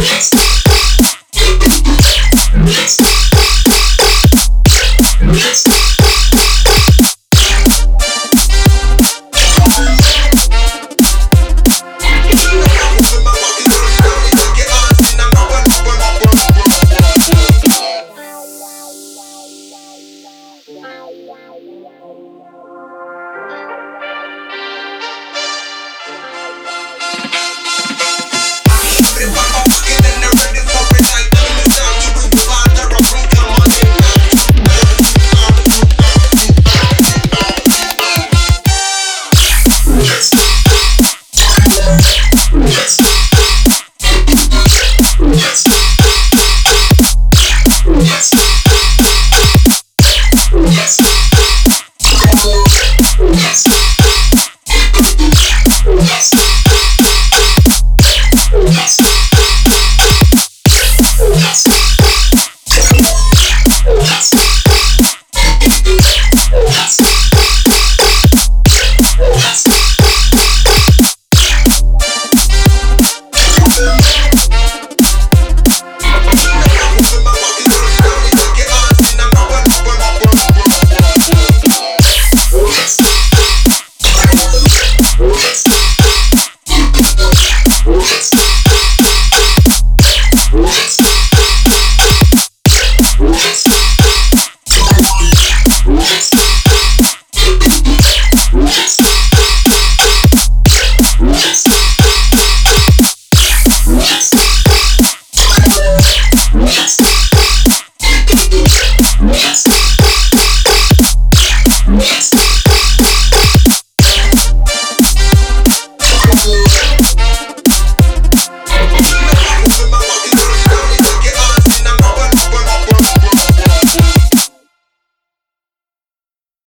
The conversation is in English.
minutes. Thank